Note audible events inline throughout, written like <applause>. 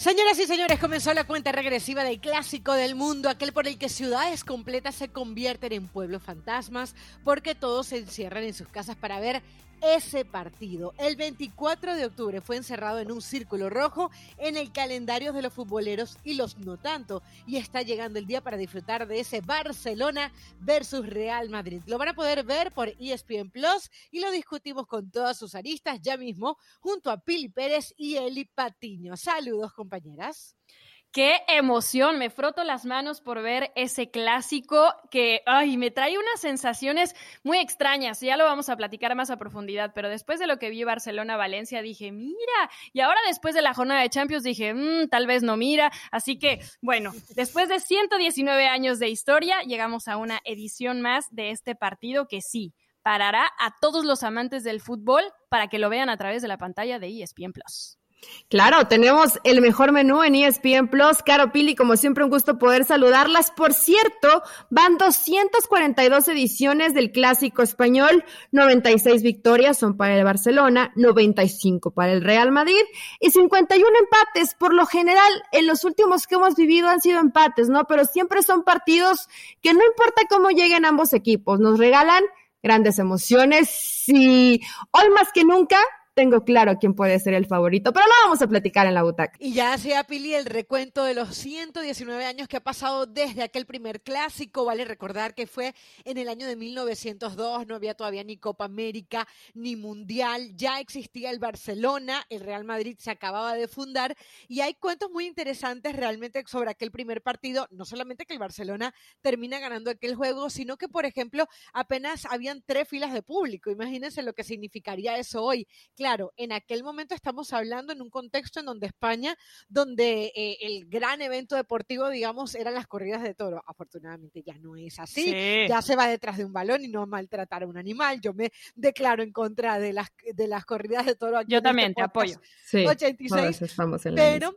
Señoras y señores, comenzó la cuenta regresiva del clásico del mundo, aquel por el que ciudades completas se convierten en pueblos fantasmas, porque todos se encierran en sus casas para ver ese partido. El 24 de octubre fue encerrado en un círculo rojo en el calendario de los futboleros y los no tanto. Y está llegando el día para disfrutar de ese Barcelona versus Real Madrid. Lo van a poder ver por ESPN Plus y lo discutimos con todas sus aristas ya mismo junto a Pili Pérez y Eli Patiño. Saludos compañeras. Qué emoción, me froto las manos por ver ese clásico que, ay, me trae unas sensaciones muy extrañas, ya lo vamos a platicar más a profundidad, pero después de lo que vi Barcelona-Valencia dije, mira, y ahora después de la jornada de Champions dije, mmm, tal vez no mira, así que, bueno, después de 119 años de historia, llegamos a una edición más de este partido que sí, parará a todos los amantes del fútbol para que lo vean a través de la pantalla de ESPN Plus. Claro, tenemos el mejor menú en ESPN Plus. Caro Pili, como siempre, un gusto poder saludarlas. Por cierto, van 242 ediciones del Clásico Español, 96 victorias son para el Barcelona, 95 para el Real Madrid y 51 empates. Por lo general, en los últimos que hemos vivido han sido empates, ¿no? Pero siempre son partidos que no importa cómo lleguen ambos equipos, nos regalan grandes emociones y hoy más que nunca tengo claro quién puede ser el favorito, pero lo vamos a platicar en la butaca. Y ya sea Pili el recuento de los 119 años que ha pasado desde aquel primer clásico. Vale recordar que fue en el año de 1902, no había todavía ni Copa América ni Mundial, ya existía el Barcelona, el Real Madrid se acababa de fundar y hay cuentos muy interesantes realmente sobre aquel primer partido, no solamente que el Barcelona termina ganando aquel juego, sino que por ejemplo apenas habían tres filas de público. Imagínense lo que significaría eso hoy. Claro, en aquel momento estamos hablando en un contexto en donde España, donde eh, el gran evento deportivo, digamos, eran las corridas de toro. Afortunadamente ya no es así. Ya se va detrás de un balón y no maltratar a un animal. Yo me declaro en contra de las, de las corridas de toro. Yo este también te apoyo. Sí, 86. Estamos en la pero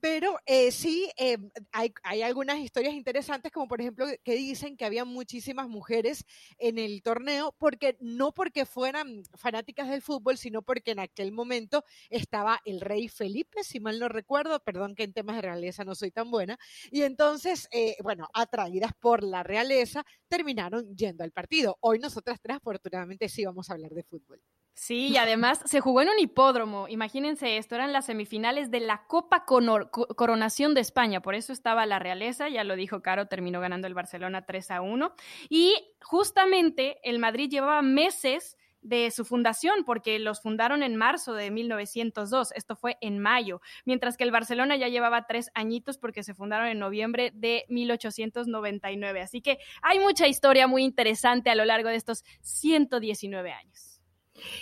pero eh, sí, eh, hay, hay, algunas historias interesantes, como por ejemplo que dicen que había muchísimas mujeres en el torneo, porque no porque fueran fanáticas del fútbol, sino porque en aquel momento estaba el rey Felipe, si mal no recuerdo, perdón que en temas de realeza no soy tan buena, y entonces, eh, bueno, atraídas por la realeza, terminaron yendo al partido. Hoy nosotras tres, afortunadamente, sí vamos a hablar de fútbol. Sí, y además se jugó en un hipódromo. Imagínense esto, eran las semifinales de la Copa Coronación de España. Por eso estaba la realeza, ya lo dijo Caro, terminó ganando el Barcelona 3 a 1. Y justamente el Madrid llevaba meses de su fundación, porque los fundaron en marzo de 1902, esto fue en mayo, mientras que el Barcelona ya llevaba tres añitos porque se fundaron en noviembre de 1899. Así que hay mucha historia muy interesante a lo largo de estos 119 años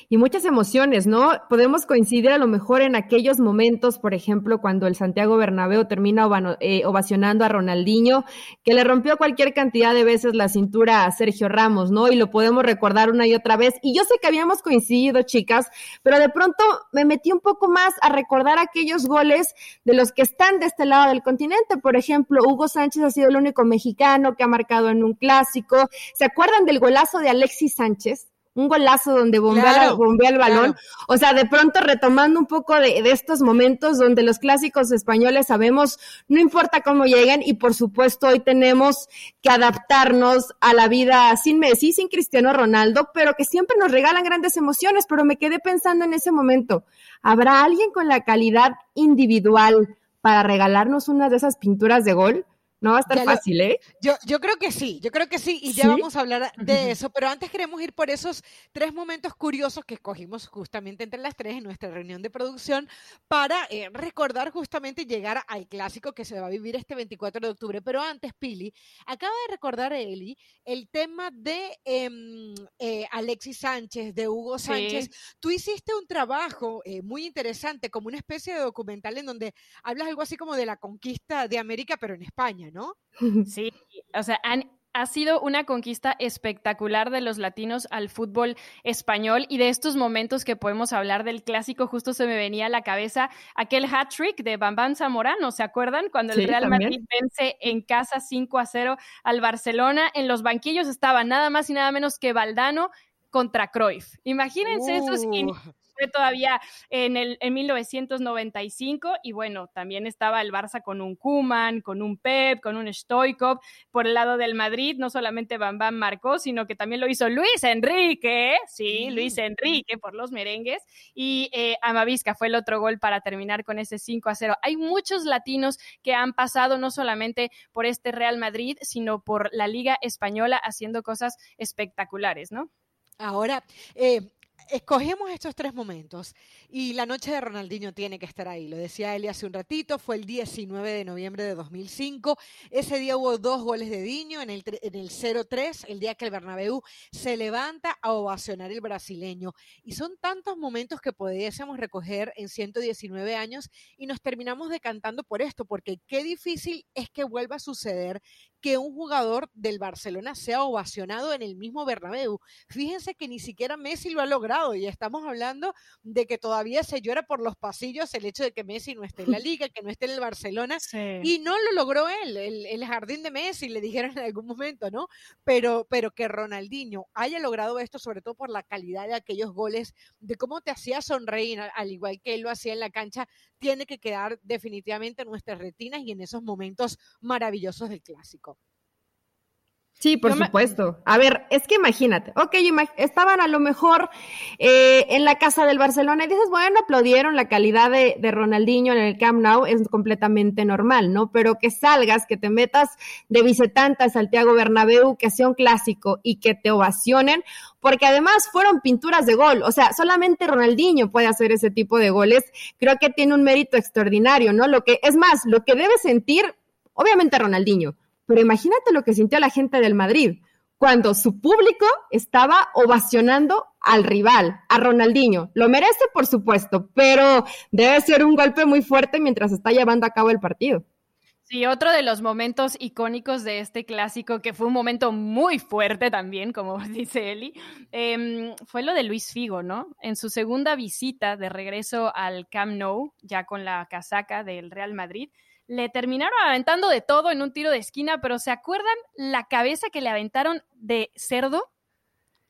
y muchas emociones, ¿no? Podemos coincidir a lo mejor en aquellos momentos, por ejemplo, cuando el Santiago Bernabéu termina eh, ovacionando a Ronaldinho, que le rompió cualquier cantidad de veces la cintura a Sergio Ramos, ¿no? Y lo podemos recordar una y otra vez. Y yo sé que habíamos coincidido, chicas, pero de pronto me metí un poco más a recordar aquellos goles de los que están de este lado del continente. Por ejemplo, Hugo Sánchez ha sido el único mexicano que ha marcado en un clásico. ¿Se acuerdan del golazo de Alexis Sánchez? Un golazo donde bombea, el balón. O sea, de pronto retomando un poco de, estos momentos donde los clásicos españoles sabemos, no importa cómo lleguen, y por supuesto hoy tenemos que adaptarnos a la vida sin Messi, sin Cristiano Ronaldo, pero que siempre nos regalan grandes emociones. Pero me quedé pensando en ese momento, ¿habrá alguien con la calidad individual para regalarnos una de esas pinturas de gol? No va a estar fácil, ¿eh? Yo, yo creo que sí, yo creo que sí, y ya vamos a hablar de eso, pero antes queremos ir por esos tres momentos curiosos que escogimos justamente entre las tres en nuestra reunión de producción para eh, recordar justamente llegar al clásico que se va a vivir este 24 de octubre. Pero antes, Pili, acaba de recordar Eli el tema de em, eh, Alexis Sánchez, de Hugo Sánchez. Tú hiciste un trabajo eh, muy interesante, como una especie de documental en donde hablas algo así como de la conquista de América, pero en España. ¿No? <laughs> Sí, o sea, ha sido una conquista espectacular de los latinos al fútbol español y de estos momentos que podemos hablar del clásico, justo se me venía a la cabeza aquel hat-trick de Bambán Zamorano, ¿se acuerdan? Cuando el Real Madrid vence en casa 5 a 0 al Barcelona, en los banquillos estaba nada más y nada menos que Valdano contra Cruyff. Imagínense esos uh fue todavía en, el, en 1995 y bueno, también estaba el Barça con un Kuman, con un Pep, con un Stoikov. Por el lado del Madrid, no solamente Bam marcó, sino que también lo hizo Luis Enrique, sí, Luis Enrique por los merengues y eh, Amavisca fue el otro gol para terminar con ese 5 a 0. Hay muchos latinos que han pasado no solamente por este Real Madrid, sino por la Liga Española haciendo cosas espectaculares, ¿no? Ahora, eh, escogemos estos tres momentos y la noche de Ronaldinho tiene que estar ahí. Lo decía Eli hace un ratito, fue el 19 de noviembre de 2005. Ese día hubo dos goles de Diño en el, en el 0-3, el día que el Bernabéu se levanta a ovacionar el brasileño. Y son tantos momentos que pudiésemos recoger en 119 años y nos terminamos decantando por esto, porque qué difícil es que vuelva a suceder que un jugador del Barcelona sea ovacionado en el mismo Bernabéu. Fíjense que ni siquiera Messi lo ha logrado y estamos hablando de que todavía se llora por los pasillos el hecho de que Messi no esté en la <laughs> liga, que no esté en el Barcelona y no lo logró él, el, jardín de Messi, le dijeron en algún momento, ¿no? Pero, pero que Ronaldinho haya logrado esto, sobre todo por la calidad de aquellos goles, de cómo te hacía sonreír, al igual que él lo hacía en la cancha, tiene que quedar definitivamente en nuestras retinas y en esos momentos maravillosos del clásico. Sí, por supuesto. A ver, es que imagínate, ok, estaban a lo mejor eh, en la casa del Barcelona y dices, bueno, aplaudieron la calidad de, de, Ronaldinho en el Camp Nou, es completamente normal, ¿no? Pero que salgas, que te metas de visitante a Santiago Bernabéu, que sea un clásico y que te ovacionen, porque además fueron pinturas de gol, o sea, solamente Ronaldinho puede hacer ese tipo de goles, creo que tiene un mérito extraordinario, ¿no? Lo que, es más, lo que debe sentir, obviamente Ronaldinho, pero imagínate lo que sintió la gente del Madrid cuando su público estaba ovacionando al rival, a Ronaldinho. Lo merece, por supuesto, pero debe ser un golpe muy fuerte mientras está llevando a cabo el partido. Sí, otro de los momentos icónicos de este clásico, que fue un momento muy fuerte también, como <laughs> dice Eli, em, fue lo de Luis Figo, ¿no? En su segunda visita de regreso al Camp Nou, ya con la casaca del Real Madrid, le terminaron aventando de todo en un tiro de esquina, pero ¿se acuerdan la cabeza que le aventaron de cerdo?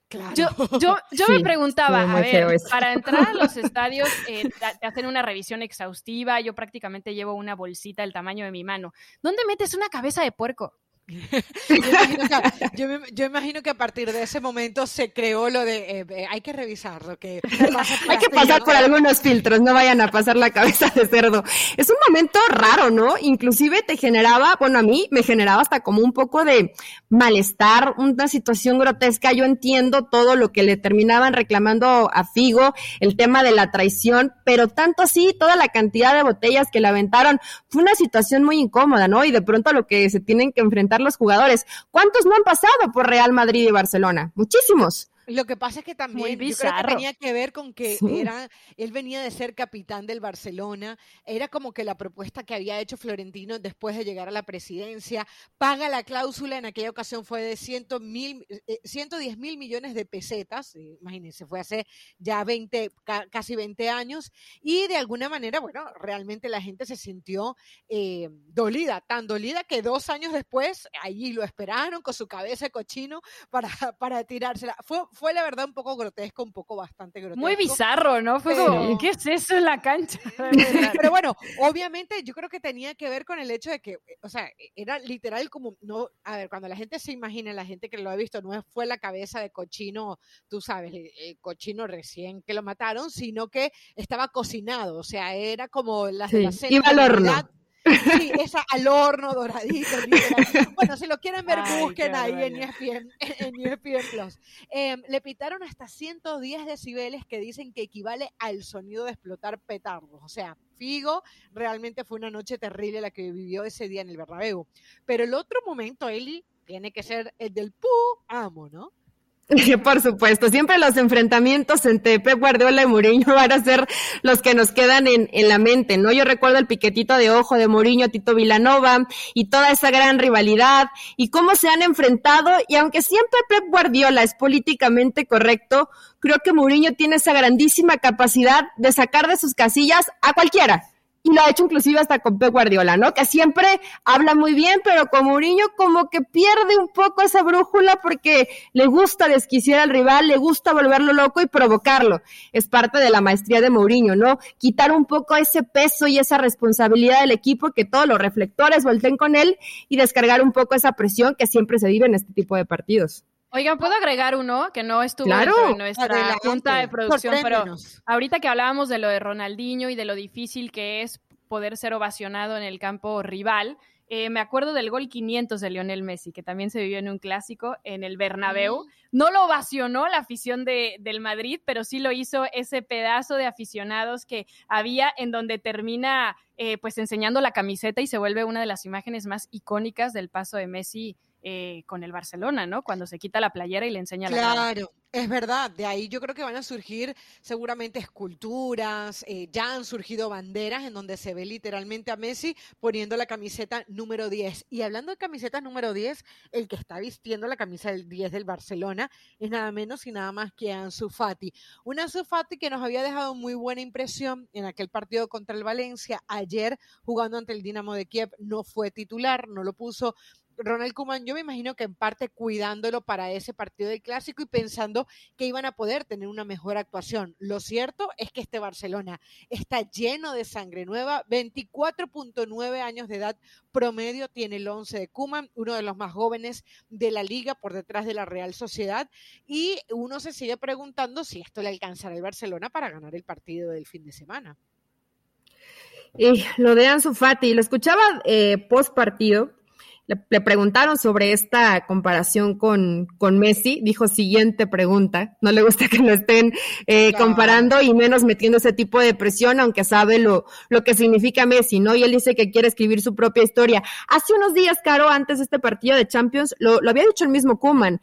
Claro. Yo, yo, yo me preguntaba, a ver, para entrar a los <laughs> estadios eh, te hacen una revisión exhaustiva, yo prácticamente llevo una bolsita del tamaño de mi mano. ¿Dónde metes una cabeza de puerco? <laughs> yo, imagino que, a partir de ese momento se creó lo de eh, eh, hay que revisarlo, que <laughs> hay que pasar por algunos filtros, no vayan a pasar la cabeza de cerdo. Es un momento raro, ¿no? Inclusive te generaba, bueno, a mí me generaba hasta como un poco de malestar, una situación grotesca. Yo entiendo todo lo que le terminaban reclamando a Figo, el tema de la traición, pero tanto así, toda la cantidad de botellas que le aventaron, fue una situación muy incómoda, ¿no? Y de pronto lo que se tienen que enfrentar los jugadores. ¿Cuántos no han pasado por Real Madrid y Barcelona? Muchísimos. Lo que pasa es que también yo creo que tenía que ver con que era, él venía de ser capitán del Barcelona, era como que la propuesta que había hecho Florentino después de llegar a la presidencia, paga la cláusula, en aquella ocasión fue de ciento mil, 110 eh, mil millones de pesetas, eh, imagínense, fue hace ya 20, casi 20 años, y de alguna manera, bueno, realmente la gente se sintió eh, dolida, tan dolida que dos años después, allí lo esperaron con su cabeza de cochino para, <laughs> para tirársela. Fue, fue la verdad un poco grotesco, un poco bastante grotesco. Muy bizarro, ¿no? Fue como, ¿qué es eso en la cancha? Pero bueno, obviamente yo creo que tenía que ver con el hecho de que, o sea, era literal como, no, a ver, cuando la gente se imagina, la gente que lo ha visto, no fue la cabeza de cochino, tú sabes, el cochino recién que lo mataron, sino que estaba cocinado, o sea, era como las de la cena. Iba al horno. Sí, esa al horno doradito. Bueno, si lo quieren ver, busquen ahí en ESPN, en ESPN Plus. Em, le pitaron hasta 110 decibeles que dicen que equivale al sonido de explotar petardos. O sea, Figo, realmente fue una noche terrible la que vivió ese día en el Bernabéu. Pero el otro momento, Eli, tiene que ser el del pu amo, ¿no? <laughs> Por supuesto, siempre los enfrentamientos entre Pep Guardiola y Mourinho <laughs> van a ser los que nos quedan en, en, la mente, ¿no? Yo recuerdo el piquetito de ojo de Mourinho, Tito Vilanova y toda esa gran rivalidad y cómo se han enfrentado y aunque siempre Pep Guardiola es políticamente correcto, creo que Mourinho tiene esa grandísima capacidad de sacar de sus casillas a cualquiera y lo ha hecho inclusive hasta con Pep Guardiola, ¿no? Que siempre habla muy bien, pero con Mourinho como que pierde un poco esa brújula porque le gusta desquiciar al rival, le gusta volverlo loco y provocarlo. Es parte de la maestría de Mourinho, ¿no? Quitar un poco ese peso y esa responsabilidad del equipo, que todos los reflectores volteen con él y descargar un poco esa presión que siempre se vive en este tipo de partidos. Oigan, ¿puedo agregar uno que no estuvo en nuestra junta de producción? Pero ahorita que hablábamos de lo de Ronaldinho y de lo difícil que es poder ser ovacionado en el campo rival, eh, me acuerdo del gol 500 de Lionel Messi, que también se vivió en un clásico en el Bernabéu. No lo ovacionó la afición de, del Madrid, pero sí lo hizo ese pedazo de aficionados que había en donde termina eh, pues enseñando la camiseta y se vuelve una de las imágenes más icónicas del paso de Messi eh, con el Barcelona, ¿no? Cuando se quita la playera y le enseña la la Claro, es verdad. De ahí yo creo que van a surgir seguramente esculturas, eh, ya han surgido banderas en donde se ve literalmente a Messi poniendo la camiseta número 10. Y hablando de camisetas número 10, el que está vistiendo la camisa del 10 del Barcelona es nada menos y nada más que Ansu Fati. Un Ansu Fati que nos había dejado muy buena impresión en aquel partido contra el Valencia. Ayer jugando ante el Dinamo de Kiev no fue titular, no lo puso Ronald Kuman, yo me imagino que en parte cuidándolo para ese partido del clásico y pensando que iban a poder tener una mejor actuación. Lo cierto es que este Barcelona está lleno de sangre nueva, 24.9 años de edad promedio tiene el 11 de Kuman, uno de los más jóvenes de la liga por detrás de la Real Sociedad y uno se sigue preguntando si esto le alcanzará al Barcelona para ganar el partido del fin de semana. Y lo de Ansu Fati, lo escuchaba eh, post partido le, preguntaron sobre esta comparación con, con, Messi, dijo siguiente pregunta, no le gusta que lo estén eh, comparando y menos metiendo ese tipo de presión, aunque sabe lo, lo que significa Messi, ¿no? Y él dice que quiere escribir su propia historia. Hace unos días, Caro, antes de este partido de Champions, lo, lo había dicho el mismo Kuman,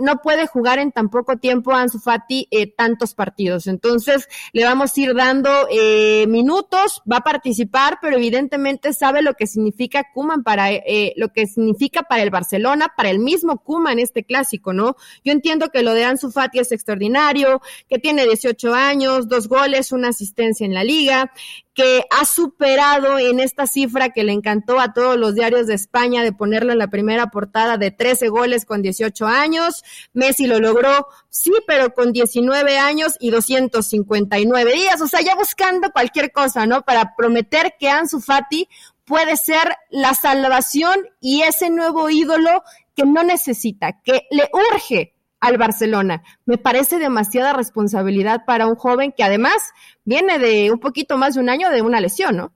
no puede jugar en tan poco tiempo a Ansu Fati eh, tantos partidos, entonces le vamos a ir dando eh, minutos, va a participar, pero evidentemente sabe lo que significa Kuman para eh, lo que significa para el Barcelona, para el mismo Kuma en este clásico, ¿no? Yo entiendo que lo de Ansu Fati es extraordinario, que tiene 18 años, dos goles, una asistencia en la liga, que ha superado en esta cifra que le encantó a todos los diarios de España de ponerlo en la primera portada de 13 goles con 18 años. Messi lo logró, sí, pero con 19 años y 259 días. O sea, ya buscando cualquier cosa, ¿no? Para prometer que Ansu Fati puede ser la salvación y ese nuevo ídolo que no necesita, que le urge al Barcelona. Me parece demasiada responsabilidad para un joven que además viene de un poquito más de un año de una lesión, ¿no?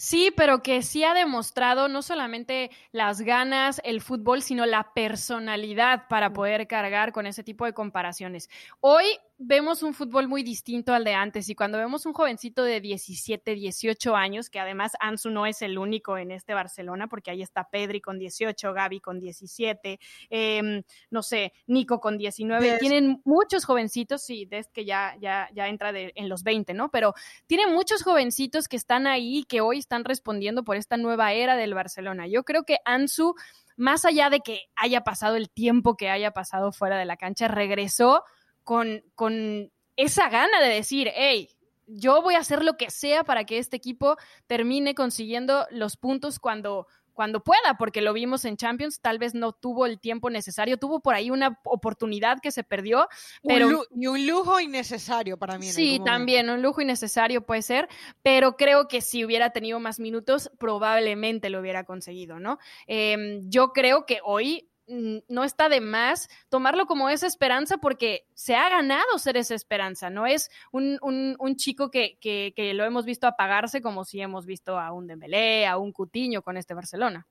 Sí, pero que sí ha demostrado no solamente las ganas, el fútbol, sino la personalidad para poder cargar con ese tipo de comparaciones. Hoy vemos un fútbol muy distinto al de antes y cuando vemos un jovencito de 17, 18 años, que además Ansu no es el único en este Barcelona, porque ahí está Pedri con 18, Gaby con 17, em, no sé, Nico con 19, tienen muchos jovencitos, sí, desde que ya, ya, ya entra en los 20, ¿no? Pero tienen muchos jovencitos que están ahí, que hoy están respondiendo por esta nueva era del Barcelona. Yo creo que Ansu más allá de que haya pasado el tiempo que haya pasado fuera de la cancha, regresó con, con esa gana de decir, hey, yo voy a hacer lo que sea para que este equipo termine consiguiendo los puntos cuando, cuando pueda, porque lo vimos en Champions, tal vez no tuvo el tiempo necesario, tuvo por ahí una oportunidad que se perdió, pero... y un lujo innecesario para mí. sí, también, un lujo innecesario puede ser, pero creo que si hubiera tenido más minutos, probablemente lo hubiera conseguido, ¿no? Em, yo creo que hoy no está de más tomarlo como esa esperanza porque se ha ganado ser esa esperanza, no es un, un, chico que, que, que, lo hemos visto apagarse como si hemos visto a un Dembélé, a un Cutiño con este Barcelona.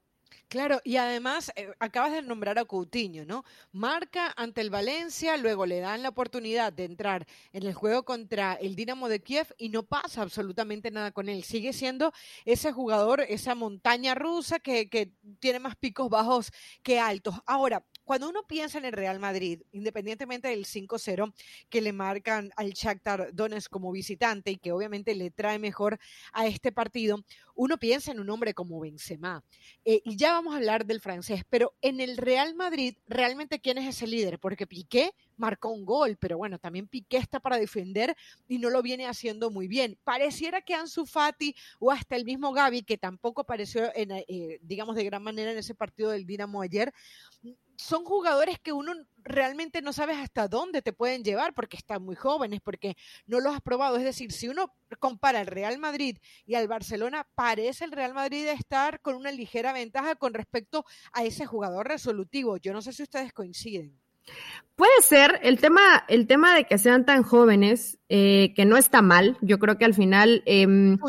Claro, y además eh, acabas de nombrar a Coutinho, ¿no? Marca ante el Valencia, luego le dan la oportunidad de entrar en el juego contra el Dinamo de Kiev y no pasa absolutamente nada con él. Sigue siendo ese jugador, esa montaña rusa que, tiene más picos bajos que altos. Ahora, cuando uno piensa en el Real Madrid, independientemente del 5-0 que le marcan al Shakhtar Donetsk como visitante y que obviamente le trae mejor a este partido, uno piensa en un hombre como Benzema. Eh, y ya vamos a hablar del francés, pero en el Real Madrid, realmente quién es ese líder, porque Piqué marcó un gol, pero bueno, también Piqué está para defender y no lo viene haciendo muy bien. Pareciera que Ansu Fati o hasta el mismo Gaby, que tampoco apareció, en, eh, digamos, de gran manera en ese partido del Dinamo ayer, son jugadores que uno realmente no sabes hasta dónde te pueden llevar porque están muy jóvenes, porque no los has probado. Es decir, si uno compara el Real Madrid y al Barcelona, parece el Real Madrid estar con una ligera ventaja con respecto a ese jugador resolutivo. Yo no sé si ustedes coinciden. Puede ser el tema, el tema de que sean tan jóvenes, eh, que no está mal. Yo creo que al final em,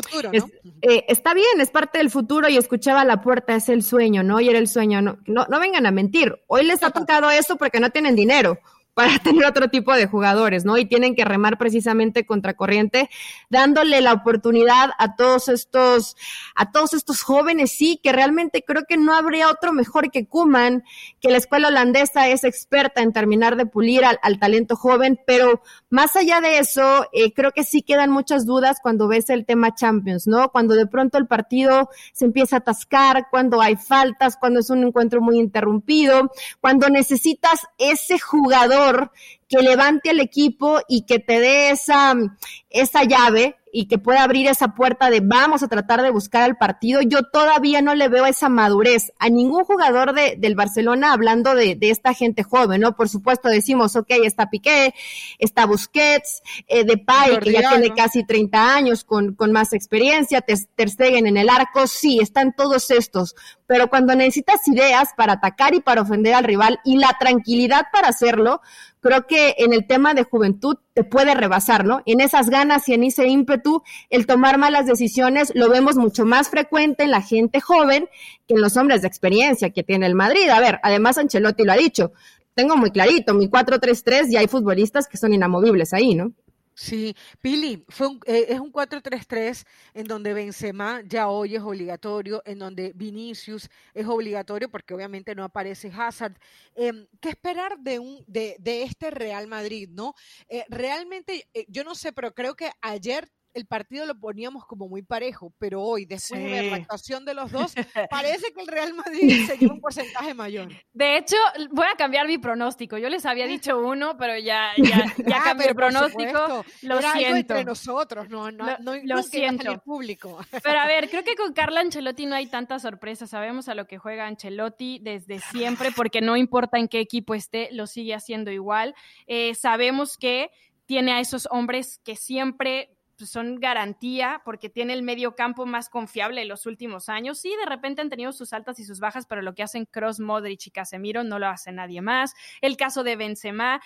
eh, está bien, es parte del futuro y escuchaba la puerta, es el sueño, ¿no? Y era el sueño. No, no, no vengan a mentir. Hoy les ha tocado eso porque no tienen dinero para <laughs> tener otro tipo de jugadores, ¿no? Y tienen que remar precisamente contra corriente, dándole la oportunidad a todos estos, a todos estos jóvenes, sí, que realmente creo que no habría otro mejor que Kuman, que la escuela holandesa es experta en terminar de pulir al, talento joven, pero más allá de eso, eh, creo que sí quedan muchas dudas cuando ves el tema Champions, ¿no? Cuando de pronto el partido se empieza a atascar, cuando hay faltas, cuando es un encuentro muy interrumpido, cuando necesitas ese jugador que levante al equipo y que te dé esa, esa llave y que pueda abrir esa puerta de vamos a tratar de buscar el partido. Yo todavía no le veo esa madurez a ningún jugador de, del Barcelona hablando de, de, esta gente joven, ¿no? Por supuesto decimos, ok, está Piqué, está Busquets, eh, Depay, que ya tiene casi 30 años con, con más experiencia, Ter Stegen en el arco, sí, están todos estos, pero cuando necesitas ideas para atacar y para ofender al rival y la tranquilidad para hacerlo, creo que en el tema de juventud te puede rebasar, ¿no? En esas ganas y en ese ímpetu, el tomar malas decisiones lo vemos mucho más frecuente en la gente joven que en los hombres de experiencia que tiene el Madrid. A ver, además Ancelotti lo ha dicho, tengo muy clarito, mi 4-3-3 y hay futbolistas que son inamovibles ahí, ¿no? Sí, Pili, fue eh, es un 4-3-3 en donde Benzema ya hoy es obligatorio, en donde Vinicius es obligatorio porque obviamente no aparece Hazard. Em, ¿Qué esperar de, un, de, de, este Real Madrid? no? Eh, realmente, eh, yo no sé, pero creo que ayer el partido lo poníamos como muy parejo, pero hoy, después de ver la actuación de los dos, <laughs> parece que el Real Madrid se lleva un porcentaje mayor. De hecho, voy a cambiar mi pronóstico. Yo les había dicho <laughs> uno, pero ya, ya, ya ah, cambié el pronóstico. Lo Era siento. entre nosotros, no, no, lo, no lo siento. El público. Pero a ver, creo que <laughs> con Carla Ancelotti no hay tanta sorpresa. Sabemos a lo que juega Ancelotti desde siempre, porque no importa en qué equipo esté, lo sigue haciendo igual. Eh, sabemos que tiene a esos hombres que siempre pues, son garantía porque tiene el medio campo más confiable en los últimos años. Sí, de repente han tenido sus altas y sus bajas, pero lo que hacen Cross, Modric y Casemiro no lo hace nadie más. El caso de Benzema,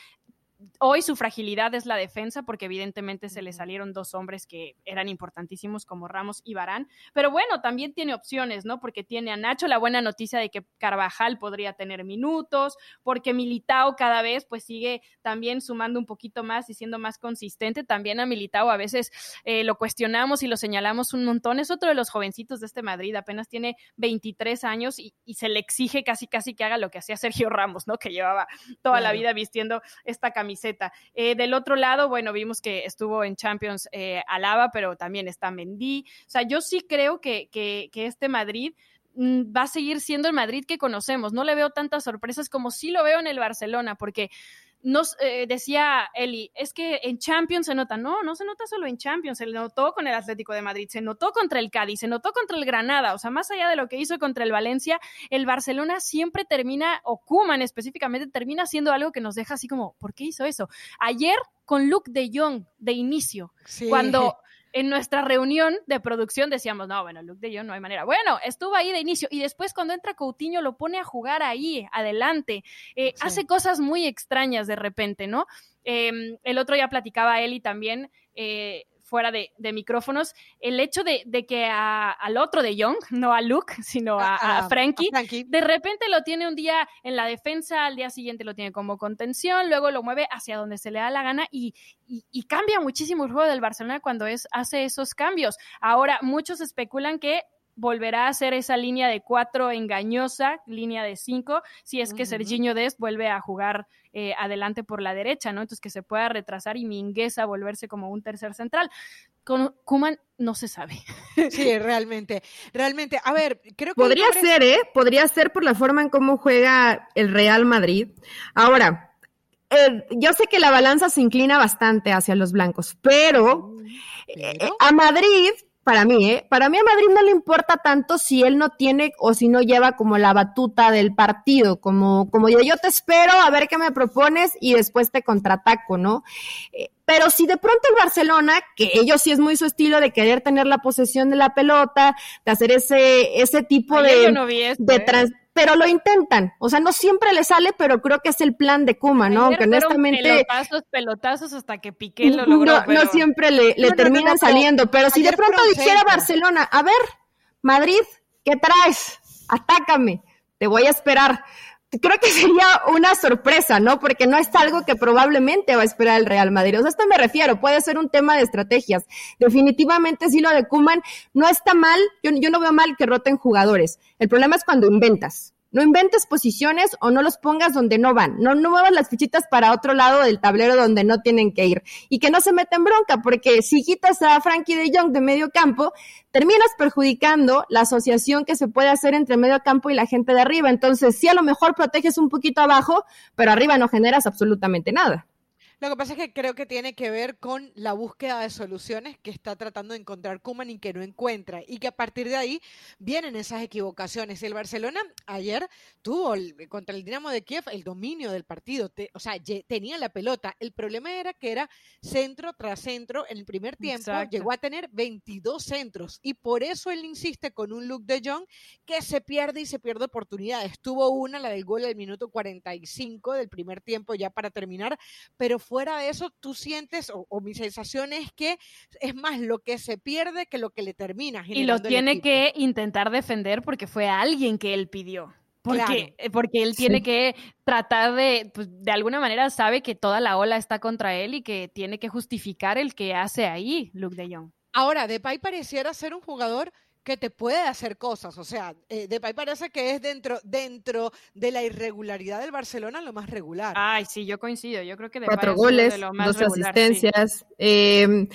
hoy su fragilidad es la defensa, porque evidentemente se le salieron dos hombres que eran importantísimos como Ramos y Barán. Pero bueno, también tiene opciones, ¿no? Porque tiene a Nacho la buena noticia de que Carvajal podría tener minutos, porque Militao cada vez pues sigue también sumando un poquito más y siendo más consistente. También a Militao a veces eh, lo cuestionamos y lo señalamos un montón. Es otro de los jovencitos de este Madrid, apenas tiene 23 años y, se le exige casi casi que haga lo que hacía Sergio Ramos, ¿no? Que llevaba toda la vida vistiendo esta camiseta eh, del otro lado, bueno, vimos que estuvo en Champions eh, Alaba, pero también está Mendy. O sea, yo sí creo que, que, que este Madrid mm, va a seguir siendo el Madrid que conocemos. No le veo tantas sorpresas como sí lo veo en el Barcelona, porque nos eh, decía Eli, es que en Champions se nota, no, no se nota solo en Champions, se notó con el Atlético de Madrid, se notó contra el Cádiz, se notó contra el Granada, o sea, más allá de lo que hizo contra el Valencia, el Barcelona siempre termina, o Kuman específicamente, termina haciendo algo que nos deja así como, ¿por qué hizo eso? Ayer con Luke de Jong de inicio, cuando en nuestra reunión de producción decíamos, no, bueno, Luke de Jong no hay manera. Bueno, estuvo ahí de inicio y después cuando entra Coutinho lo pone a jugar ahí, adelante. Eh, hace cosas muy extrañas de repente, ¿no? Em, el otro ya platicaba Eli también. Eh, fuera de, micrófonos, el hecho de, que al otro de Young, no a Luke, sino a, Frankie, de repente lo tiene un día en la defensa, al día siguiente lo tiene como contención, luego lo mueve hacia donde se le da la gana y, cambia muchísimo el juego del Barcelona cuando es, hace esos cambios. Ahora, muchos especulan que volverá a ser esa línea de cuatro engañosa, línea de cinco, si es que Serginho Dest vuelve a jugar eh, adelante por la derecha, ¿no? Entonces que se pueda retrasar y Mingueza volverse como un tercer central. Con Kuman no se sabe. Sí, realmente, realmente. A ver, creo que... Podría ser, ¿eh? Podría ser por la forma en cómo juega el Real Madrid. Ahora, eh, yo sé que la balanza se inclina bastante hacia los blancos, pero, eh, a Madrid, para mí, ¿eh? Para mí a Madrid no le importa tanto si él no tiene o si no lleva como la batuta del partido, como, como yo, yo te espero a ver qué me propones y después te contraataco, ¿no? Eh, pero si de pronto el Barcelona, que ellos sí es muy su estilo de querer tener la posesión de la pelota, de hacer ese, ese tipo de, de, ¿eh? Pero lo intentan. O sea, no siempre le sale, pero creo que es el plan de Kuma, ¿no? Aunque honestamente. Pelotazos, pelotazos hasta que Piqué lo logró. No, siempre le, le terminan saliendo. Pero si de pronto dijera Barcelona, a ver, Madrid, ¿qué traes? Atácame, te voy a esperar. Creo que sería una sorpresa, ¿no? Porque no es algo que probablemente va a esperar el Real Madrid. O sea, a esto me refiero, puede ser un tema de estrategias. Definitivamente, si lo de Kuman no está mal, yo, yo no veo mal que roten jugadores. El problema es cuando inventas. No inventes posiciones o no los pongas donde no van. No, muevas las fichitas para otro lado del tablero donde no tienen que ir. Y que no se meten bronca, porque si quitas a Frankie de Jong de medio campo, terminas perjudicando la asociación que se puede hacer entre medio campo y la gente de arriba. Entonces, sí, a lo mejor proteges un poquito abajo, pero arriba no generas absolutamente nada. Lo que pasa es que creo que tiene que ver con la búsqueda de soluciones que está tratando de encontrar Kuman y que no encuentra. Y que a partir de ahí vienen esas equivocaciones. El Barcelona ayer tuvo contra el Dinamo de Kiev el dominio del partido. o sea, tenía la pelota. El problema era que era centro tras centro. En el primer tiempo llegó a tener 22 centros. Y por eso él insiste con un look de John que se pierde y se pierde oportunidades. Tuvo una, la del gol del minuto 45 del primer tiempo ya para terminar. Pero fue fuera de eso, tú sientes, o, mi sensación es que es más lo que se pierde que lo que le termina. Y lo tiene que intentar defender porque fue alguien que él pidió. Porque, eh, porque él tiene que tratar de, pues, de alguna manera sabe que toda la ola está contra él y que tiene que justificar el que hace ahí Luke de Jong. Ahora, Depay pareciera ser un jugador que te puede hacer cosas. O sea, eh, Depay parece que es dentro, dentro de la irregularidad del Barcelona lo más regular. Ay, sí, yo coincido. Yo creo que Depay Cuatro goles, dos asistencias. Eh,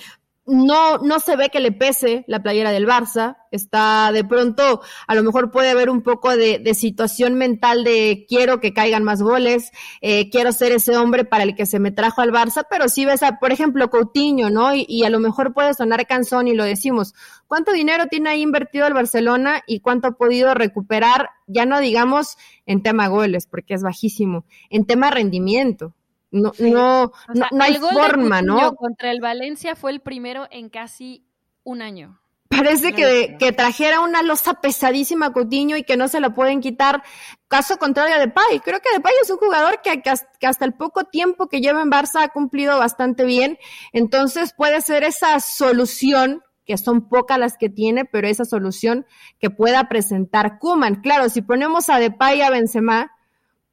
no, no se ve que le pese la playera del Barça. Está de pronto, a lo mejor puede haber un poco de, situación mental de quiero que caigan más goles, eh, quiero ser ese hombre para el que se me trajo al Barça, pero si ves a, por ejemplo, Coutinho, ¿no? Y, y a lo mejor puede sonar canzón y lo decimos. ¿Cuánto dinero tiene ahí invertido el Barcelona y cuánto ha podido recuperar? Ya no digamos en tema goles, porque es bajísimo, en tema rendimiento. No, no, no, hay forma, ¿no? Contra el Valencia fue el primero en casi un año. Parece que, que, trajera una losa pesadísima a Coutinho y que no se la pueden quitar. Caso contrario a Depay. Creo que Depay es un jugador que, que, hasta el poco tiempo que lleva en Barça ha cumplido bastante bien. Entonces puede ser esa solución que son pocas las que tiene, pero esa solución que pueda presentar Kuman. Claro, si ponemos a Depay y a Benzema,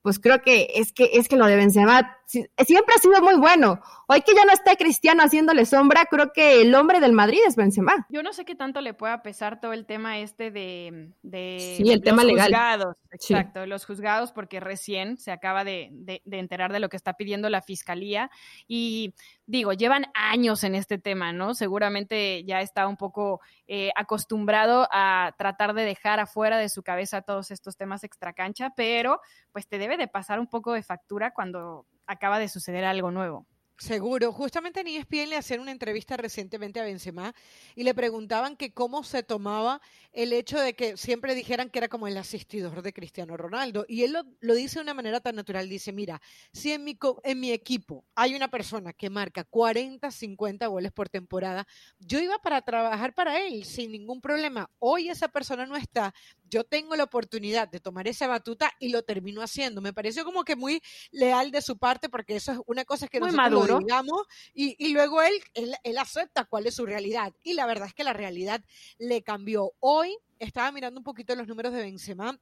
pues creo que es que es que lo de Benzema siempre ha sido muy bueno. Hoy que ya no está Cristiano haciéndole sombra, creo que el hombre del Madrid es Benzema. Yo no sé qué tanto le pueda pesar todo el tema este de, sí, el tema legal. juzgados. Exacto, los juzgados, porque recién se acaba de, de, enterar de lo que está pidiendo la fiscalía. Y digo, llevan años en este tema, ¿no? Seguramente ya está un poco eh, acostumbrado a tratar de dejar afuera de su cabeza todos estos temas extracancha, pero pues te debe de pasar un poco de factura cuando acaba de suceder algo nuevo. Seguro. Justamente en ESPN le hacían una entrevista recientemente a Benzema y le preguntaban que cómo se tomaba el hecho de que siempre dijeran que era como el asistidor de Cristiano Ronaldo. Y él lo, dice de una manera tan natural. Dice, mira, si en mi, en mi equipo hay una persona que marca 40, 50 goles por temporada, yo iba para trabajar para él sin ningún problema. Hoy esa persona no está. Yo tengo la oportunidad de tomar esa batuta y lo termino haciendo. Me pareció como que muy leal de su parte porque eso es una cosa que digamos, y, y luego él, él, él acepta cuál es su realidad. Y la verdad es que la realidad le cambió. Hoy estaba mirando un poquito los números de Benzema,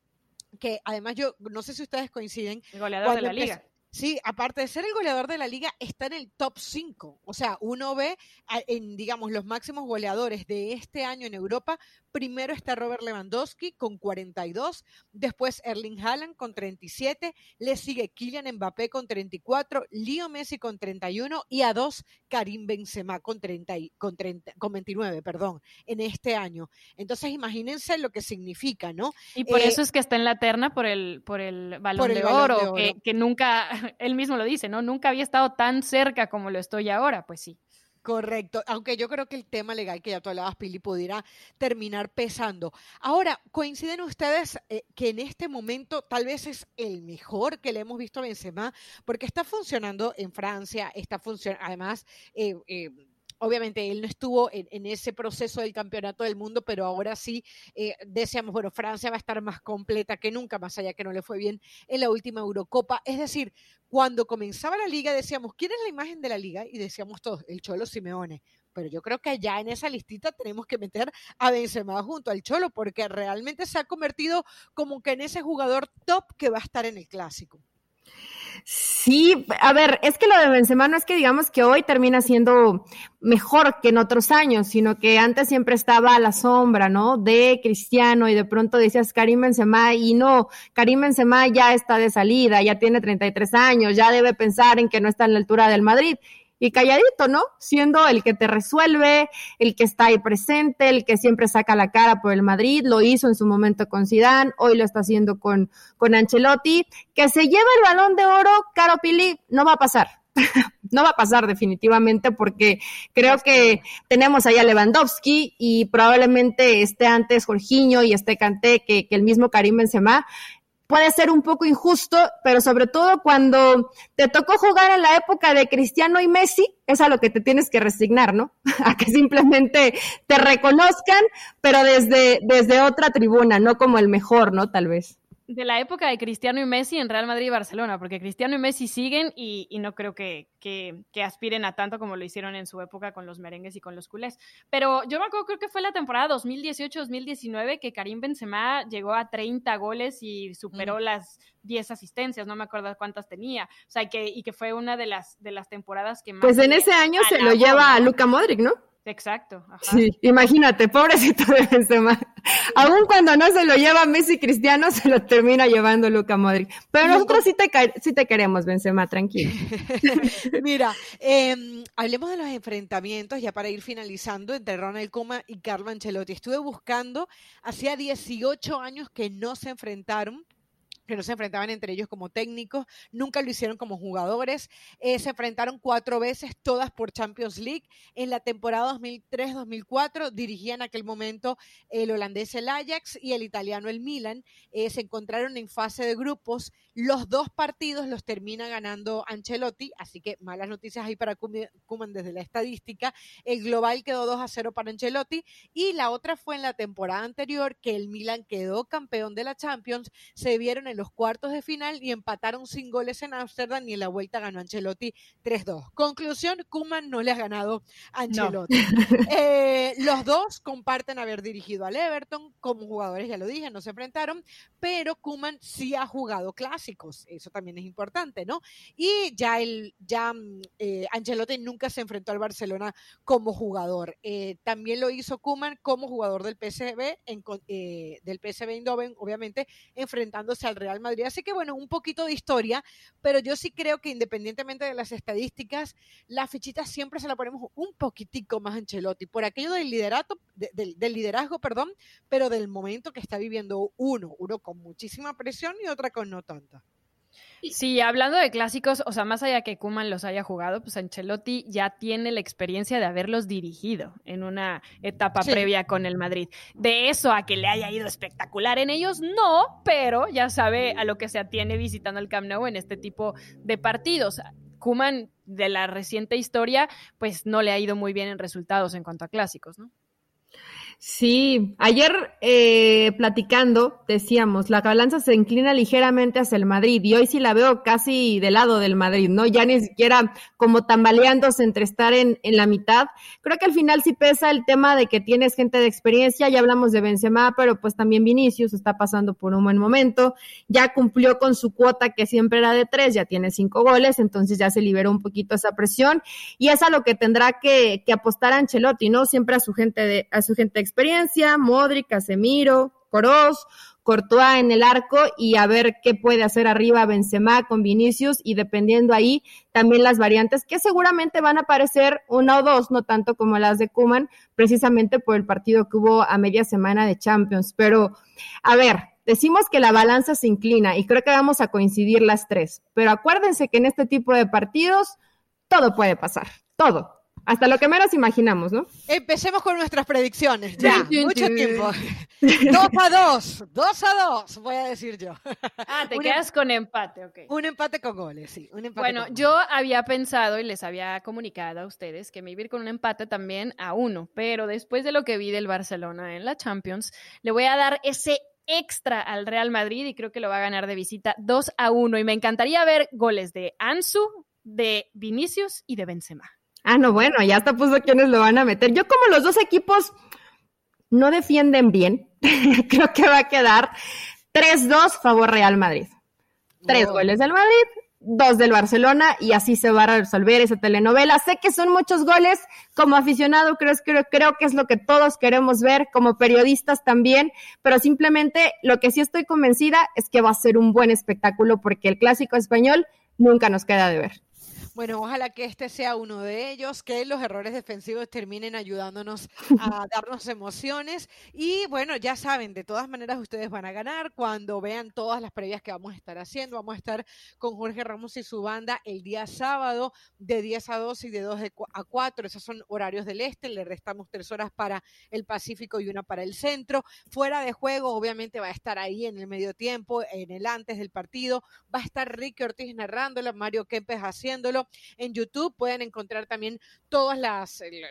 que además yo no sé si ustedes coinciden. El goleador de la liga. Sí, aparte de ser el goleador de la liga, está en el top 5. O sea, uno ve en, digamos, los máximos goleadores de este año en Europa. Primero está Robert Lewandowski con 42, después Erling Haaland con 37, le sigue Kylian Mbappé con 34, Leo Messi con 31 y a dos Karim Benzema con, 30, con, 30, con 29, perdón, en este año. Entonces, imagínense lo que significa, ¿no? Y por eso eh, es que está en la terna por el, por el balón, de, oro, Que, que, nunca <laughs> él mismo lo dice, ¿no? Nunca había estado tan cerca como lo estoy ahora, pues sí. Correcto, aunque yo creo que el tema legal que ya tú hablabas, Pili, pudiera terminar pesando. Ahora, ¿coinciden ustedes eh, que en este momento tal vez es el mejor que le hemos visto a Benzema? Porque está funcionando en Francia, está funcionando, además, eh, eh, obviamente él no estuvo en, ese proceso del campeonato del mundo, pero ahora sí eh, decíamos, bueno, Francia va a estar más completa que nunca, más allá que no le fue bien en la última Eurocopa. Es decir, cuando comenzaba la liga decíamos, ¿quién es la imagen de la liga? Y decíamos todos, el Cholo Simeone. Pero yo creo que ya en esa listita tenemos que meter a Benzema junto al Cholo, porque realmente se ha convertido como que en ese jugador top que va a estar en el clásico. Sí, a ver, es que lo de Benzema no es que digamos que hoy termina siendo mejor que en otros años, sino que antes siempre estaba a la sombra, ¿no? De Cristiano y de pronto decías Karim Benzema y no, Karim Benzema ya está de salida, ya tiene 33 años, ya debe pensar en que no está en la altura del Madrid y calladito, ¿no? Siendo el que te resuelve, el que está ahí presente, el que siempre saca la cara por el Madrid, lo hizo en su momento con Zidane, hoy lo está haciendo con, con Ancelotti, que se lleva el balón de oro, Caro Pili, no va a pasar. <laughs> no va a pasar definitivamente porque creo que tenemos ahí a Lewandowski y probablemente esté antes Jorginho y esté Canté que, que el mismo Karim Benzema puede ser un poco injusto, pero sobre todo cuando te tocó jugar en la época de Cristiano y Messi, es a lo que te tienes que resignar, ¿no? <laughs> A que simplemente te reconozcan, pero desde, desde otra tribuna, no como el mejor, ¿no? Tal vez de la época de Cristiano y Messi en Real Madrid y Barcelona, porque Cristiano y Messi siguen y, no creo que, aspiren a tanto como lo hicieron en su época con los merengues y con los culés. Pero yo me acuerdo, creo que fue la temporada 2018-2019 que Karim Benzema llegó a 30 goles y superó mm. las 10 asistencias, no me acuerdo cuántas tenía. O sea, que, y que fue una de las, de las temporadas que más... Pues en ese año se lo lleva a Luca Modric, ¿no? Exacto. Sí, imagínate, pobrecito de Benzema. Aún cuando no se lo lleva Messi Cristiano, se lo termina llevando Luca Modric. Pero nosotros sí te, sí te queremos, Benzema, tranquilo. <laughs> Mira, em, hablemos de los enfrentamientos ya para ir finalizando entre Ronald Koeman y Carlo Ancelotti. Estuve buscando, hacía 18 años que no se enfrentaron que no se enfrentaban entre ellos como técnicos, nunca lo hicieron como jugadores, eh, se enfrentaron cuatro veces, todas por Champions League. En la temporada 2003-2004 dirigían en aquel momento el holandés el Ajax y el italiano el Milan. Eh, se encontraron en fase de grupos. Los dos partidos los termina ganando Ancelotti, así que malas noticias ahí para Kuman desde la estadística. El global quedó 2 a 0 para Ancelotti y la otra fue en la temporada anterior que el Milan quedó campeón de la Champions. Se vieron en los cuartos de final y empataron sin goles en Ámsterdam y en la vuelta ganó Ancelotti 3-2. Conclusión, Kuman no le ha ganado a Ancelotti. <laughs> Eh, los dos comparten haber dirigido al Everton como jugadores, ya lo dije, no se enfrentaron, pero Kuman sí ha jugado eso también es importante, ¿no? Y ya el ya mm, eh, Ancelotti nunca se enfrentó al Barcelona como jugador. Eh, también lo hizo Kuman como jugador del PSV en, del PSV Eindhoven, obviamente enfrentándose al Real Madrid. Así que bueno, un poquito de historia, pero yo sí creo que independientemente de las estadísticas, la fichita siempre se la ponemos un poquitico más Ancelotti, por aquello del liderato, del, liderazgo, perdón, pero del momento que está viviendo uno, uno con muchísima presión y otra con no tanta. Sí, hablando de clásicos, o sea, más allá que Kuman los haya jugado, pues Ancelotti ya tiene la experiencia de haberlos dirigido en una etapa previa con el Madrid. De eso a que le haya ido espectacular en ellos, no, pero ya sabe a lo que se atiene visitando el Camp Nou en este tipo de partidos. Kuman, de la reciente historia, pues no le ha ido muy bien en resultados en cuanto a clásicos, ¿no? Sí, ayer eh, platicando decíamos, la balanza se inclina ligeramente hacia el Madrid y hoy sí la veo casi del lado del Madrid, ¿no? Ya ni siquiera como tambaleándose entre estar en, en la mitad. Creo que al final sí pesa el tema de que tienes gente de experiencia, ya hablamos de Benzema, pero pues también Vinicius está pasando por un buen momento, ya cumplió con su cuota que siempre era de tres, ya tiene cinco goles, entonces ya se liberó un poquito esa presión y es a lo que tendrá que, que apostar Ancelotti, ¿no? Siempre a su gente de, a su gente de experiencia, Modric, Casemiro, Coros, Courtois en el arco y a ver qué puede hacer arriba Benzema con Vinicius y dependiendo ahí también las variantes que seguramente van a aparecer una o dos, no tanto como las de Kuman, precisamente por el partido que hubo a media semana de Champions. Pero, a ver, decimos que la balanza se inclina y creo que vamos a coincidir las tres, pero acuérdense que en este tipo de partidos todo puede pasar, todo. Hasta lo que menos imaginamos, ¿no? Empecemos con nuestras predicciones. Ya, mucho tiempo. <laughs> Dos a dos, dos a dos, voy a decir yo. Ah, te <laughs> quedas con empate, ok. Un empate con goles, sí. Un empate bueno, yo había pensado y les había comunicado a ustedes que me iba a ir con un empate también a uno, pero después de lo que vi del Barcelona en la Champions, le voy a dar ese extra al Real Madrid y creo que lo va a ganar de visita 2 a 1 y me encantaría ver goles de Ansu, de Vinicius y de Benzema. Ah, no, bueno, ya hasta puso quiénes lo van a meter. Yo como los dos equipos no defienden bien, <laughs> creo que va a quedar 3-2 favor Real Madrid. Tres goles del Madrid, dos del Barcelona y así se va a resolver esa telenovela. Sé que son muchos goles, como aficionado creo, creo, creo que es lo que todos queremos ver, como periodistas también, pero simplemente lo que sí estoy convencida es que va a ser un buen espectáculo porque el clásico español nunca nos queda de ver. Bueno, ojalá que este sea uno de ellos, que los errores defensivos terminen ayudándonos a <laughs> darnos emociones. Y bueno, ya saben, de todas maneras ustedes van a ganar cuando vean todas las previas que vamos a estar haciendo. Vamos a estar con Jorge Ramos y su banda el día sábado de 10 a 2 y de 2 a 4. Esos son horarios del este. Le restamos tres horas para el Pacífico y una para el centro. Fuera de juego, obviamente va a estar ahí en el medio tiempo, en el antes del partido. Va a estar Ricky Ortiz narrándolo, Mario Kempes haciéndolo en YouTube pueden encontrar también todos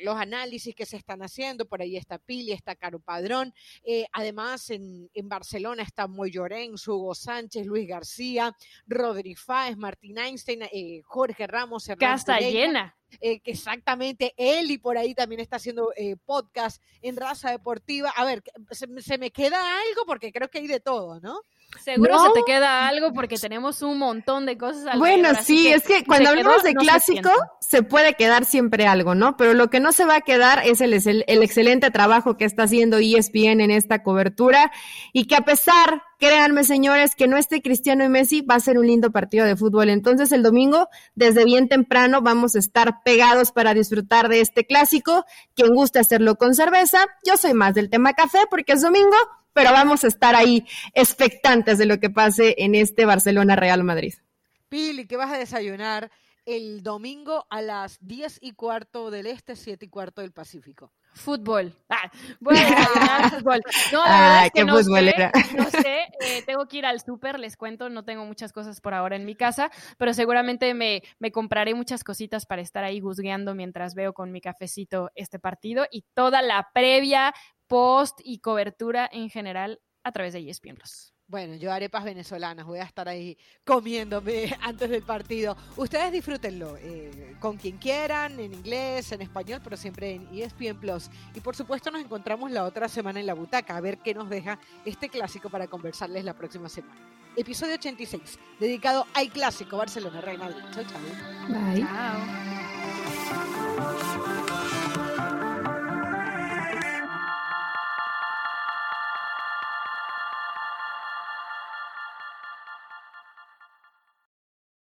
los análisis que se están haciendo. Por ahí está Pili, está Caro Padrón. Eh, además, en, Barcelona está Moy Llorens, Hugo Sánchez, Luis García, Rodri Fáez, Martín Einstein, eh, Jorge Ramos. Casa llena. Eh, exactamente, él y por ahí también está haciendo podcast en raza deportiva. A ver, se, se, me queda algo porque creo que hay de todo, ¿no? Seguro se te queda algo porque tenemos un montón de cosas. Bueno, sí, es que cuando hablamos de clásico se, puede quedar siempre algo, ¿no? Pero lo que no se va a quedar es el, el, excelente trabajo que está haciendo ESPN en esta cobertura y que a pesar, créanme señores, que no esté Cristiano y Messi, va a ser un lindo partido de fútbol. Entonces el domingo, desde bien temprano, vamos a estar pegados para disfrutar de este clásico. Quien guste hacerlo con cerveza, yo soy más del tema café porque es domingo pero vamos a estar ahí expectantes de lo que pase en este Barcelona Real Madrid. Pili, ¿qué vas a desayunar el domingo a las 10 y cuarto del este, 7 y cuarto del Pacífico? Fútbol. Ah, voy a desayunar <laughs> fútbol. No, la verdad ah, es que no sé, no sé eh, tengo que ir al súper, les cuento, no tengo muchas cosas por ahora en mi casa, pero seguramente me, me compraré muchas cositas para estar ahí juzgueando mientras veo con mi cafecito este partido y toda la previa, post y cobertura en general a través de ESPN Bueno, yo arepas venezolanas, voy a estar ahí comiéndome <laughs> antes del partido. Ustedes disfrútenlo eh, con quien quieran, en inglés, en español, pero siempre en ESPN Plus. Y por supuesto nos encontramos la otra semana en la butaca, a ver qué nos deja este clásico para conversarles la próxima semana. Episodio 86, dedicado al clásico Barcelona Real Madrid. Chao, chao. Bye. Chao.